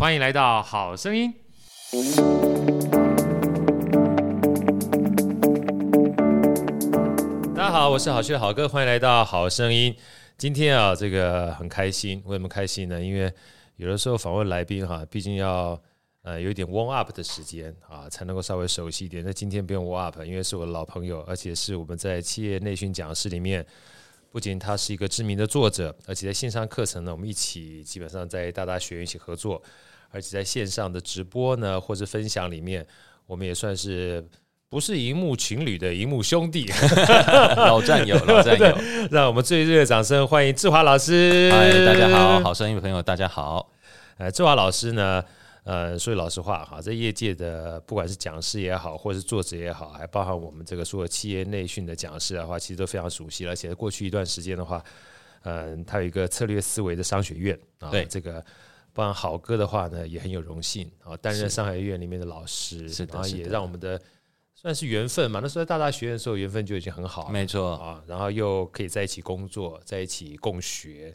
欢迎来到好声音。大家好，我是好趣的好哥，欢迎来到好声音。今天啊，这个很开心，为什么开心呢？因为有的时候访问来宾哈，毕竟要呃有一点 warm up 的时间啊，才能够稍微熟悉一点。那今天不用 warm up，因为是我的老朋友，而且是我们在企业内训讲师里面。不仅他是一个知名的作者，而且在线上课程呢，我们一起基本上在大大学院一起合作，而且在线上的直播呢，或者分享里面，我们也算是不是荧幕情侣的荧幕兄弟，老战友，老战友，让我们最热烈的掌声欢迎志华老师。嗨，大家好，好声音的朋友，大家好。呃，志华老师呢？呃，说句老实话哈，在业界的不管是讲师也好，或是作者也好，还包含我们这个所有企业内训的讲师的话，其实都非常熟悉。而且在过去一段时间的话，嗯、呃，他有一个策略思维的商学院啊，对这个包含好哥的话呢，也很有荣幸啊，担任上海医院里面的老师，是的，然后也让我们的算是缘分嘛。那时候在大大学院的时候，缘分就已经很好了，没错啊，然后又可以在一起工作，在一起共学。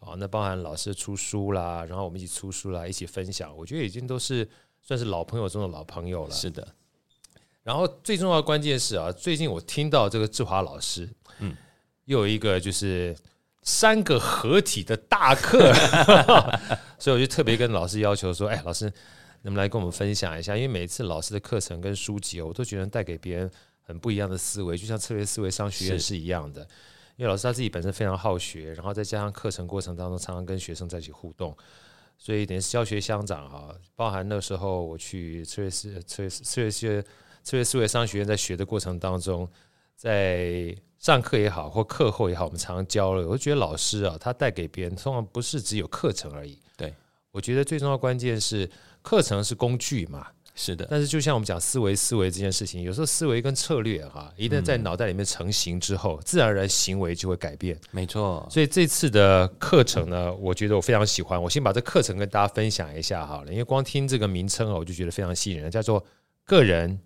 啊，那包含老师出书啦，然后我们一起出书啦，一起分享，我觉得已经都是算是老朋友中的老朋友了。是的，然后最重要的关键是啊，最近我听到这个志华老师，嗯，又有一个就是三个合体的大课，所以我就特别跟老师要求说，哎，老师能不能来跟我们分享一下？因为每一次老师的课程跟书籍，我都觉得带给别人很不一样的思维，就像策略思维商学院是一样的。因为老师他自己本身非常好学，然后再加上课程过程当中常常跟学生在一起互动，所以等于是教学相长啊。包含那时候我去策略思策略策略学策略思维商学院在学的过程当中，在上课也好或课后也好，我们常常交流。我觉得老师啊，他带给别人通常不是只有课程而已。对，我觉得最重要的关键是课程是工具嘛。是的，但是就像我们讲思维，思维这件事情，有时候思维跟策略哈，一旦在脑袋里面成型之后，自然而然行为就会改变。没错，所以这次的课程呢，我觉得我非常喜欢。我先把这课程跟大家分享一下好了，因为光听这个名称啊，我就觉得非常吸引人，叫做“个人、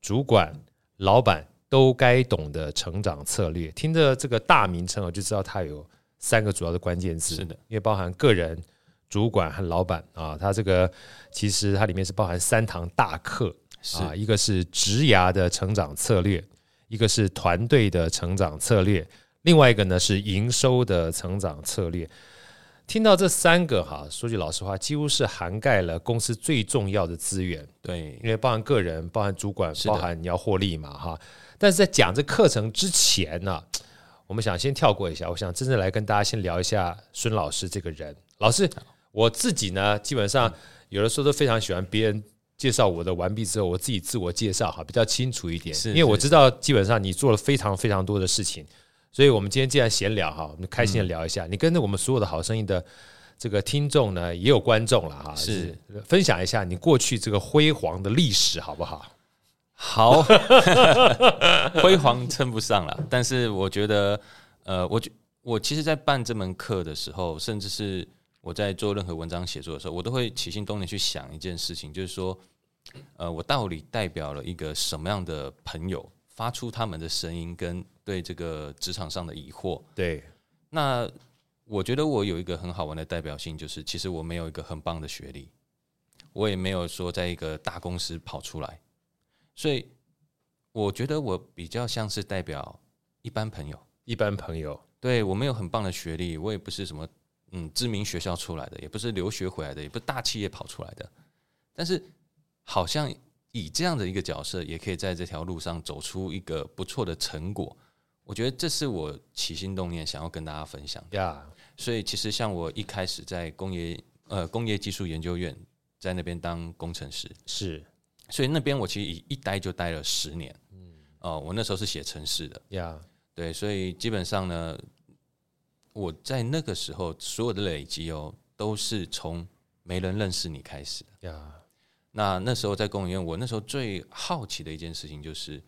主管、老板都该懂的成长策略”。听着这个大名称，我就知道它有三个主要的关键字。是的，因为包含个人。主管和老板啊，它这个其实它里面是包含三堂大课啊，一个是职涯的成长策略，一个是团队的成长策略，另外一个呢是营收的成长策略。听到这三个哈，说句老实话，几乎是涵盖了公司最重要的资源。对，因为包含个人，包含主管，包含你要获利嘛哈。但是在讲这课程之前呢，我们想先跳过一下，我想真正来跟大家先聊一下孙老师这个人，老师。我自己呢，基本上有的时候都非常喜欢别人介绍我的完毕之后，我自己自我介绍哈，比较清楚一点。是，因为我知道基本上你做了非常非常多的事情，所以我们今天既然闲聊哈，我们开心的聊一下。你跟着我们所有的好声音的这个听众呢，也有观众了哈，是分享一下你过去这个辉煌的历史好不好？好，辉煌称不上了，但是我觉得，呃，我觉我其实，在办这门课的时候，甚至是。我在做任何文章写作的时候，我都会起心动念去想一件事情，就是说，呃，我到底代表了一个什么样的朋友，发出他们的声音跟对这个职场上的疑惑。对，那我觉得我有一个很好玩的代表性，就是其实我没有一个很棒的学历，我也没有说在一个大公司跑出来，所以我觉得我比较像是代表一般朋友，一般朋友。对，我没有很棒的学历，我也不是什么。嗯，知名学校出来的，也不是留学回来的，也不是大企业跑出来的，但是好像以这样的一个角色，也可以在这条路上走出一个不错的成果。我觉得这是我起心动念想要跟大家分享的。Yeah. 所以其实像我一开始在工业呃工业技术研究院在那边当工程师，是，所以那边我其实一待就待了十年。嗯，哦，我那时候是写城市的。Yeah. 对，所以基本上呢。我在那个时候所有的累积哦，都是从没人认识你开始的。呀，那那时候在公务院，我那时候最好奇的一件事情，就是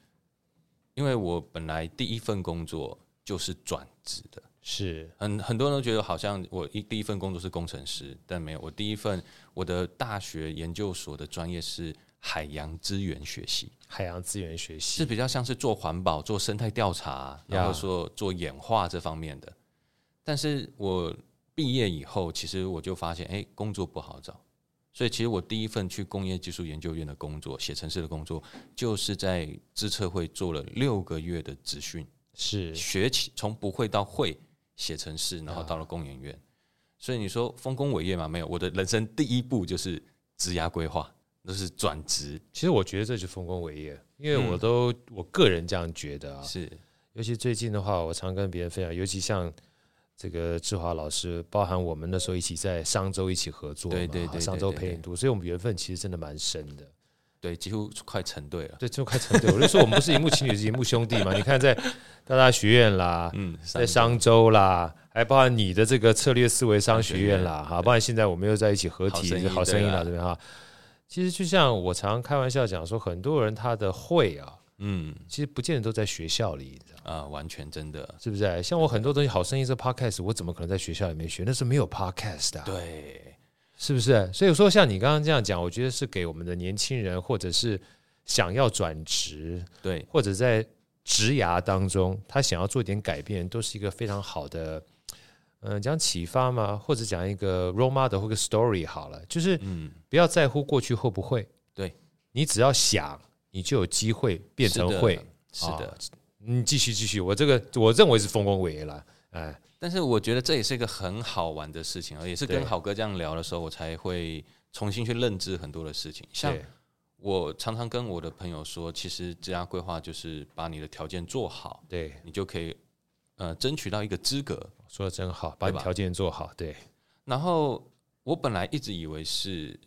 因为我本来第一份工作就是转职的，是很很多人都觉得好像我一第一份工作是工程师，但没有，我第一份我的大学研究所的专业是海洋资源学习，海洋资源学习是比较像是做环保、做生态调查，然后说做演化这方面的。但是我毕业以后，其实我就发现，哎，工作不好找，所以其实我第一份去工业技术研究院的工作，写程式的工作，就是在自测会做了六个月的职训，是。学起从不会到会写程式，然后到了工研院。所以你说丰功伟业嘛？没有，我的人生第一步就是职涯规划，那是转职。其实我觉得这就是丰功伟业，因为我都、嗯、我个人这样觉得啊。是，尤其最近的话，我常跟别人分享，尤其像这个志华老师，包含我们那时候一起在商周一起合作，对对对，商周陪你读，所以我们缘分其实真的蛮深的。对，几乎快成对了。对，就快成对。我就说我们不是荧幕情侣，是荧幕兄弟嘛？你看在大大学院啦，嗯，在商周啦，还包含你的这个策略思维商学院啦，哈，包含现在我们又在一起合体好声音啦，这边哈。其实就像我常开玩笑讲说，很多人他的会啊，嗯，其实不见得都在学校里，你知道啊，完全真的，是不是？像我很多东西，好声音这 podcast，我怎么可能在学校里面学？那是没有 podcast 的，对。是不是？所以说，像你刚刚这样讲，我觉得是给我们的年轻人，或者是想要转职，对，或者在职涯当中，他想要做一点改变，都是一个非常好的，嗯、呃，讲启发嘛，或者讲一个 role model 或个 story 好了，就是，嗯，不要在乎过去会不会，对，你只要想，你就有机会变成会，是的，哦、你继续继续，我这个我认为是丰功伟业了，哎。但是我觉得这也是一个很好玩的事情，也是跟好哥这样聊的时候，我才会重新去认知很多的事情。像我常常跟我的朋友说，其实职业规划就是把你的条件做好，对，你就可以呃争取到一个资格。说的真好，把条件做好，对。然后我本来一直以为是，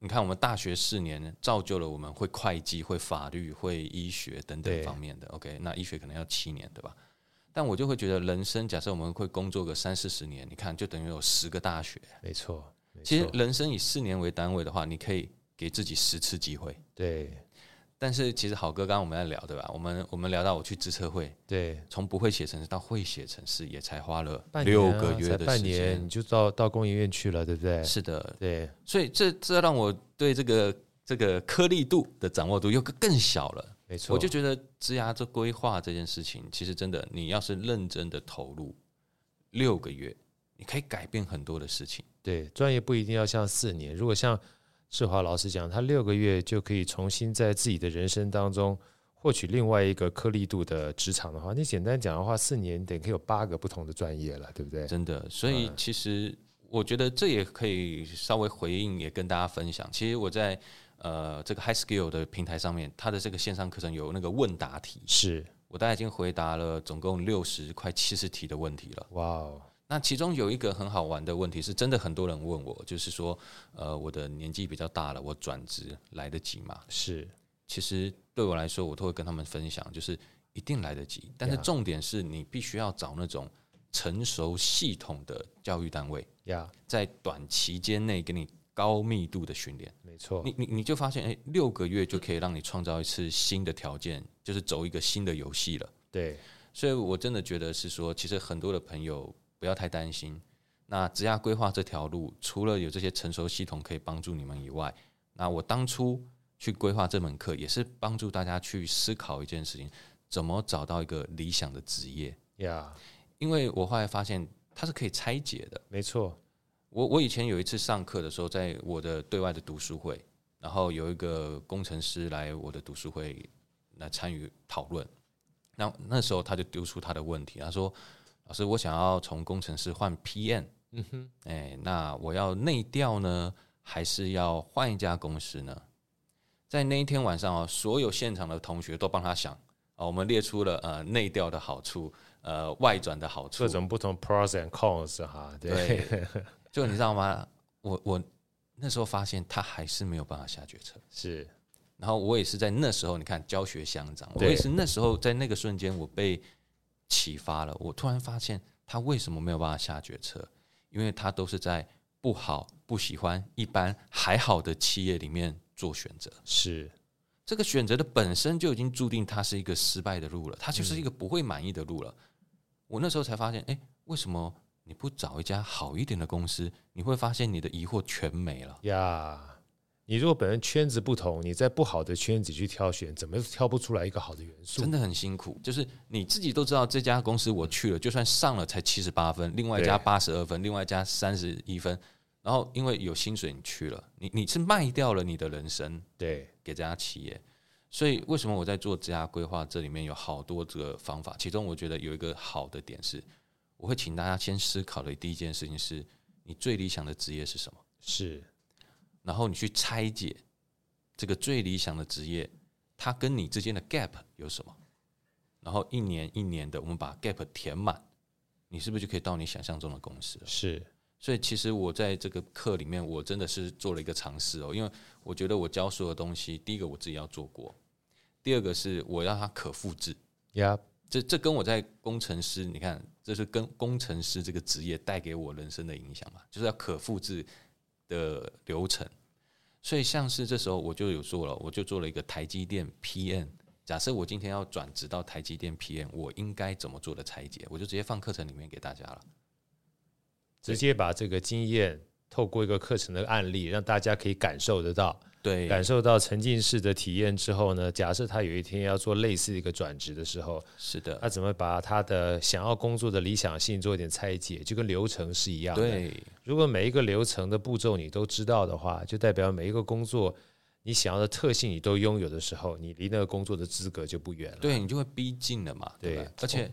你看我们大学四年造就了我们会会计、会法律、会医学等等方面的。OK，那医学可能要七年，对吧？但我就会觉得，人生假设我们会工作个三四十年，你看就等于有十个大学。没错，其实人生以四年为单位的话，你可以给自己十次机会。对。但是其实好哥刚刚我们在聊，对吧？我们我们聊到我去资策会，对，从不会写程式到会写程式，也才花了六个月的时间，半年你就到到工研院去了，对不对？是的，对。所以这这让我对这个这个颗粒度的掌握度又更小了。没错，我就觉得职涯这规划这件事情，其实真的，你要是认真的投入六个月，你可以改变很多的事情。对，专业不一定要像四年。如果像志华老师讲，他六个月就可以重新在自己的人生当中获取另外一个颗粒度的职场的话，你简单讲的话，四年得可以有八个不同的专业了，对不对？真的，所以其实我觉得这也可以稍微回应，也跟大家分享。其实我在。呃，这个 High Skill 的平台上面，它的这个线上课程有那个问答题，是我大概已经回答了总共六十快七十题的问题了。哇哦！那其中有一个很好玩的问题，是真的很多人问我，就是说，呃，我的年纪比较大了，我转职来得及吗？是，其实对我来说，我都会跟他们分享，就是一定来得及，但是重点是你必须要找那种成熟系统的教育单位，呀，在短期间内给你。高密度的训练，没错，你你你就发现，哎，六个月就可以让你创造一次新的条件，就是走一个新的游戏了。对，所以我真的觉得是说，其实很多的朋友不要太担心。那职涯规划这条路，除了有这些成熟系统可以帮助你们以外，那我当初去规划这门课，也是帮助大家去思考一件事情：怎么找到一个理想的职业呀.因为我后来发现，它是可以拆解的。没错。我我以前有一次上课的时候，在我的对外的读书会，然后有一个工程师来我的读书会来参与讨论。那那时候他就丢出他的问题，他说：“老师，我想要从工程师换 PM，嗯哼，哎，那我要内调呢，还是要换一家公司呢？”在那一天晚上哦，所有现场的同学都帮他想啊，我们列出了呃内调的好处，呃外转的好处，各种不同 pros and cons 哈，对。对 就你知道吗？我我那时候发现他还是没有办法下决策，是。然后我也是在那时候，你看教学相长，我也是那时候在那个瞬间，我被启发了。我突然发现他为什么没有办法下决策？因为他都是在不好、不喜欢、一般、还好的企业里面做选择。是这个选择的本身就已经注定它是一个失败的路了，它就是一个不会满意的路了。我那时候才发现，哎，为什么？你不找一家好一点的公司，你会发现你的疑惑全没了呀。你如果本身圈子不同，你在不好的圈子去挑选，怎么挑不出来一个好的元素？真的很辛苦。就是你自己都知道，这家公司我去了，就算上了才七十八分，另外一家八十二分，另外一家三十一分，然后因为有薪水，你去了，你你是卖掉了你的人生，对，给这家企业。所以为什么我在做职涯规划？这里面有好多这个方法，其中我觉得有一个好的点是，我会请大家先思考的第一件事情是你最理想的职业是什么？是，然后你去拆解这个最理想的职业，它跟你之间的 gap 有什么？然后一年一年的，我们把 gap 填满，你是不是就可以到你想象中的公司了？是。所以其实我在这个课里面，我真的是做了一个尝试哦，因为我觉得我教所有的东西，第一个我自己要做过，第二个是我要它可复制。呀，这这跟我在工程师，你看，这是跟工程师这个职业带给我人生的影响嘛，就是要可复制的流程。所以像是这时候我就有做了，我就做了一个台积电 PN。假设我今天要转职到台积电 PN，我应该怎么做的拆解？我就直接放课程里面给大家了。直接把这个经验透过一个课程的案例，让大家可以感受得到，对，感受到沉浸式的体验之后呢，假设他有一天要做类似一个转职的时候，是的，他怎么把他的想要工作的理想性做一点拆解，就跟流程是一样的。对，如果每一个流程的步骤你都知道的话，就代表每一个工作你想要的特性你都拥有的时候，你离那个工作的资格就不远了。对，你就会逼近了嘛，对，对，而且。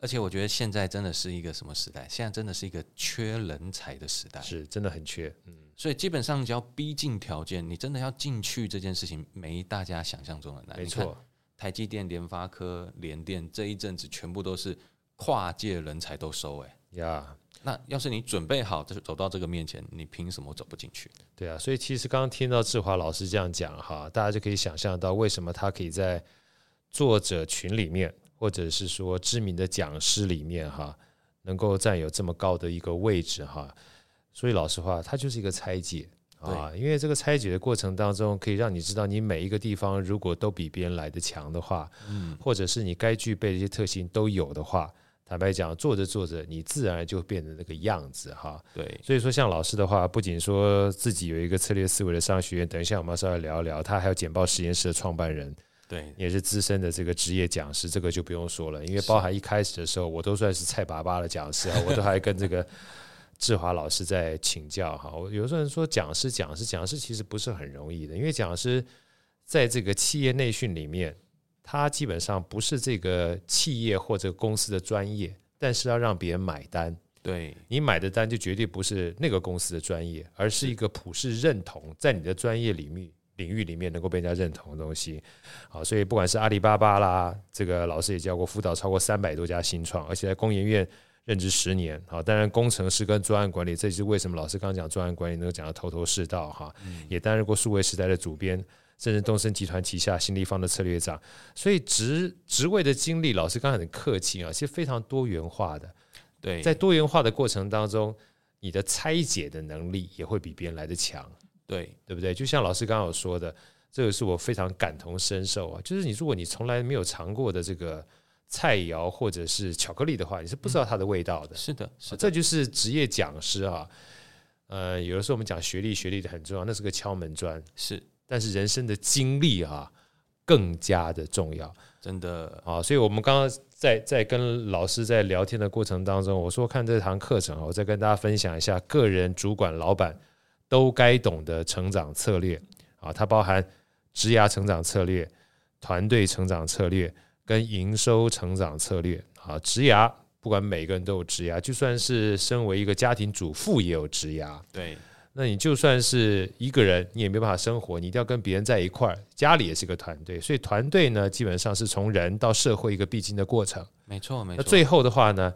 而且我觉得现在真的是一个什么时代？现在真的是一个缺人才的时代，是真的很缺。嗯，所以基本上只要逼近条件，你真的要进去这件事情，没大家想象中的难。没错，台积电、联发科、联电这一阵子全部都是跨界人才都收哎呀。那要是你准备好，就是走到这个面前，你凭什么走不进去？对啊，所以其实刚刚听到志华老师这样讲哈，大家就可以想象到为什么他可以在作者群里面。或者是说知名的讲师里面哈，能够占有这么高的一个位置哈，所以老实话，它就是一个拆解啊，因为这个拆解的过程当中，可以让你知道你每一个地方如果都比别人来的强的话，嗯，或者是你该具备的一些特性都有的话，坦白讲，做着做着，你自然就变成那个样子哈。对，所以说像老师的话，不仅说自己有一个策略思维的商学院，等一下我们要稍微聊一聊，他还有简报实验室的创办人。对，也是资深的这个职业讲师，这个就不用说了，因为包含一开始的时候，我都算是菜巴巴的讲师啊，我都还跟这个志华老师在请教哈。我有时候人说讲师，讲师，讲师其实不是很容易的，因为讲师在这个企业内训里面，他基本上不是这个企业或者公司的专业，但是要让别人买单，对你买的单就绝对不是那个公司的专业，而是一个普世认同在你的专业领域。领域里面能够被人家认同的东西，好，所以不管是阿里巴巴啦，这个老师也教过辅导超过三百多家新创，而且在工研院任职十年，好，当然工程师跟专案管理，这就是为什么老师刚刚讲专案管理能够讲得头头是道哈，也担任过数位时代的主编，甚至东森集团旗下新立方的策略长，所以职职位的经历，老师刚才很客气啊，其实非常多元化的，对，在多元化的过程当中，你的拆解的能力也会比别人来得强。对，对不对？就像老师刚刚有说的，这个是我非常感同身受啊。就是你，如果你从来没有尝过的这个菜肴或者是巧克力的话，你是不知道它的味道的。嗯、是的，是的，这就是职业讲师啊。呃，有的时候我们讲学历，学历的很重要，那是个敲门砖。是，但是人生的经历啊，更加的重要。真的啊，所以我们刚刚在在跟老师在聊天的过程当中，我说看这堂课程，我再跟大家分享一下个人主管老板。都该懂的成长策略啊，它包含职涯成长策略、团队成长策略跟营收成长策略啊。职涯不管每个人都有职涯，就算是身为一个家庭主妇也有职涯。对，那你就算是一个人，你也没办法生活，你一定要跟别人在一块儿，家里也是个团队。所以团队呢，基本上是从人到社会一个必经的过程。没错，没错。那最后的话呢？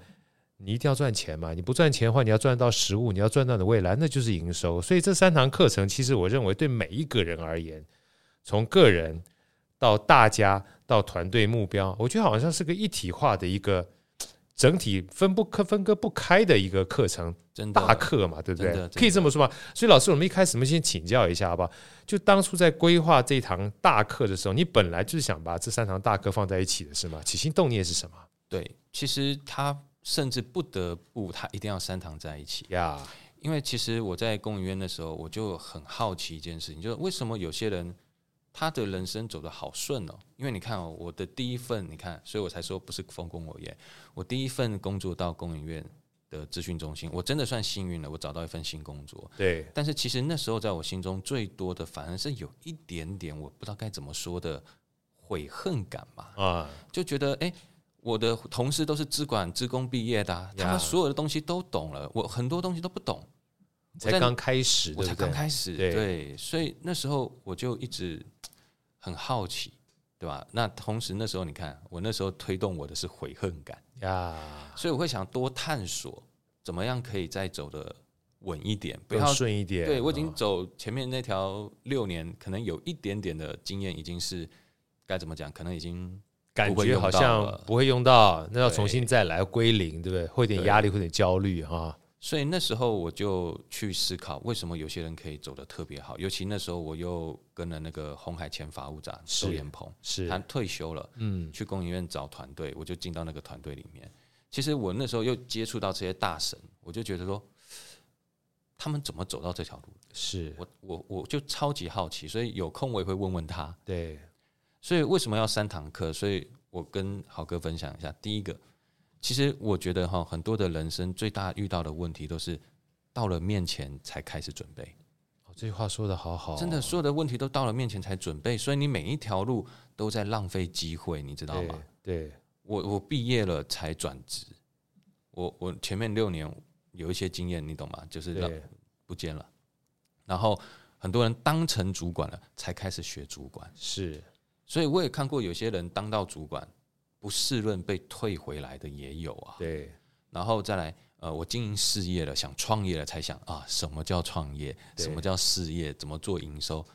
你一定要赚钱嘛？你不赚钱的话，你要赚到食物，你要赚到你的未来，那就是营收。所以这三堂课程，其实我认为对每一个人而言，从个人到大家到团队目标，我觉得好像是个一体化的一个整体分不可分割不开的一个课程，真大课嘛，对不对？可以这么说吗？所以老师，我们一开始我们先请教一下，好不好？就当初在规划这堂大课的时候，你本来就是想把这三堂大课放在一起的是吗？起心动念是什么？对，其实他。甚至不得不，他一定要三堂在一起呀。因为其实我在公务院的时候，我就很好奇一件事情，就是为什么有些人他的人生走得好顺哦？因为你看哦，我的第一份，你看，所以我才说不是丰功伟业。我第一份工作到工研院的资讯中心，我真的算幸运了，我找到一份新工作。对，但是其实那时候在我心中最多的，反而是有一点点我不知道该怎么说的悔恨感吧。啊，就觉得哎、欸，我的同事都是资管、资工毕业的、啊，他们所有的东西都懂了，我很多东西都不懂。才刚开始，我才刚开始，对，所以那时候我就一直很好奇，对吧？那同时那时候你看，我那时候推动我的是悔恨感呀，所以我会想多探索，怎么样可以再走的稳一点，不要顺一点。对，我已经走前面那条六年，可能有一点点的经验，已经是该怎么讲？可能已经感觉好像不会用到，那要重新再来归零，对不对？会有点压力，会有点焦虑哈。所以那时候我就去思考，为什么有些人可以走得特别好？尤其那时候我又跟了那个红海前法务长周延鹏，是他退休了，嗯，去工研院找团队，我就进到那个团队里面。其实我那时候又接触到这些大神，我就觉得说，他们怎么走到这条路？是我我我就超级好奇，所以有空我也会问问他。对，所以为什么要三堂课？所以我跟豪哥分享一下，第一个。其实我觉得哈，很多的人生最大遇到的问题都是到了面前才开始准备。哦，这句话说的好好哦，真的，所有的问题都到了面前才准备，所以你每一条路都在浪费机会，你知道吗？对，对我我毕业了才转职，我我前面六年有一些经验，你懂吗？就是让不见了，然后很多人当成主管了才开始学主管，是，所以我也看过有些人当到主管。不适论被退回来的也有啊，对，然后再来，呃，我经营事业了，想创业了，才想啊，什么叫创业？什么叫事业？怎么做营收？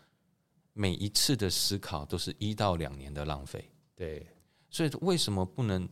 每一次的思考都是一到两年的浪费，对，所以为什么不能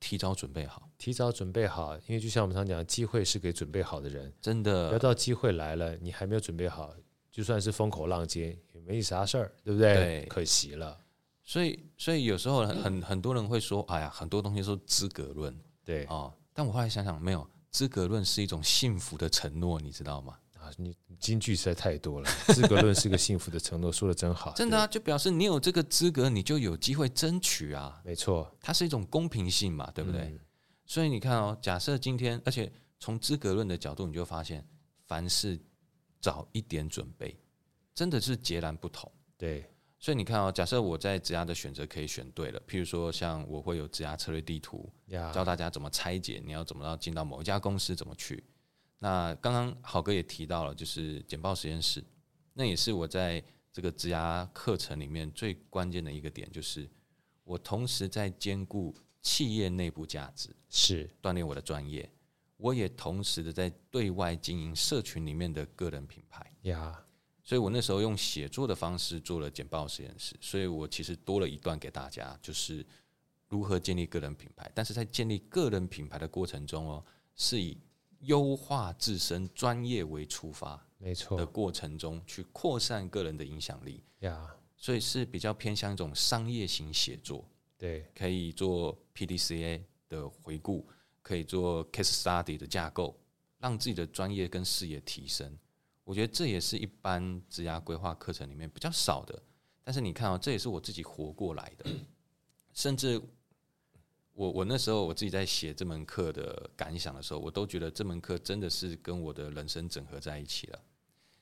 提早准备好？提早准备好，因为就像我们常讲，机会是给准备好的人，真的，要到机会来了，你还没有准备好，就算是风口浪尖，也没啥事儿，对不对？对，可惜了。所以，所以有时候很很多人会说：“哎呀，很多东西说资格论，对哦。”但我后来想想，没有资格论是一种幸福的承诺，你知道吗？啊，你金句实在太多了。资格论是个幸福的承诺，说的真好。真的啊，就表示你有这个资格，你就有机会争取啊。没错，它是一种公平性嘛，对不对？嗯、所以你看哦，假设今天，而且从资格论的角度，你就发现，凡事早一点准备，真的是截然不同。对。所以你看哦，假设我在职涯的选择可以选对了，譬如说像我会有职涯策略地图，教大家怎么拆解，你要怎么要进到某一家公司怎么去。那刚刚好哥也提到了，就是简报实验室，那也是我在这个职涯课程里面最关键的一个点，就是我同时在兼顾企业内部价值，是锻炼我的专业，我也同时的在对外经营社群里面的个人品牌呀。所以我那时候用写作的方式做了简报实验室，所以我其实多了一段给大家，就是如何建立个人品牌。但是在建立个人品牌的过程中哦，是以优化自身专业为出发，没错的过程中去扩散个人的影响力呀。所以是比较偏向一种商业型写作，对，可以做 PDCA 的回顾，可以做 case study 的架构，让自己的专业跟视野提升。我觉得这也是一般职涯规划课程里面比较少的，但是你看啊，这也是我自己活过来的。甚至我我那时候我自己在写这门课的感想的时候，我都觉得这门课真的是跟我的人生整合在一起了。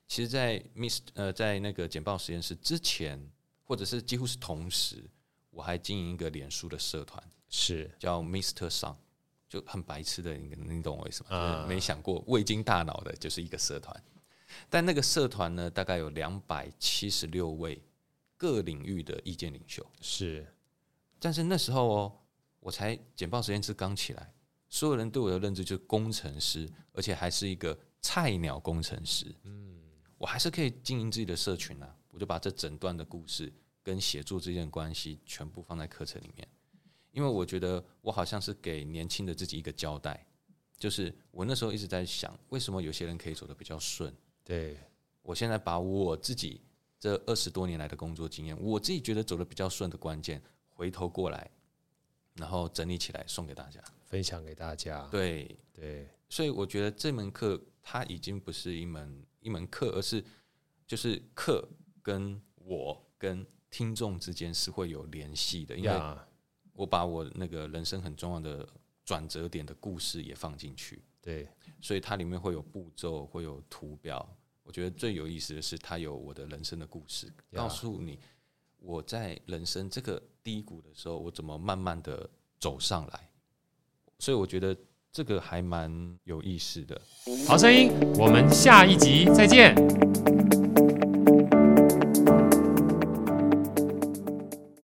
其实，在 Miss 呃在那个简报实验室之前，或者是几乎是同时，我还经营一个脸书的社团，是叫 Mr. Song，就很白痴的，你你懂我意思吗？就是没想过未经大脑的，就是一个社团。但那个社团呢，大概有两百七十六位各领域的意见领袖。是，但是那时候哦，我才简报实验室刚起来，所有人对我的认知就是工程师，而且还是一个菜鸟工程师。嗯，我还是可以经营自己的社群啊，我就把这整段的故事跟写作之间的关系全部放在课程里面，因为我觉得我好像是给年轻的自己一个交代，就是我那时候一直在想，为什么有些人可以走得比较顺。对，我现在把我自己这二十多年来的工作经验，我自己觉得走的比较顺的关键，回头过来，然后整理起来送给大家，分享给大家。对对，所以我觉得这门课它已经不是一门一门课，而是就是课跟我跟听众之间是会有联系的，因为我把我那个人生很重要的转折点的故事也放进去。对，所以它里面会有步骤，会有图表。我觉得最有意思的是，它有我的人生的故事，告诉你我在人生这个低谷的时候，我怎么慢慢的走上来。所以我觉得这个还蛮有意思的。好声音，我们下一集再见。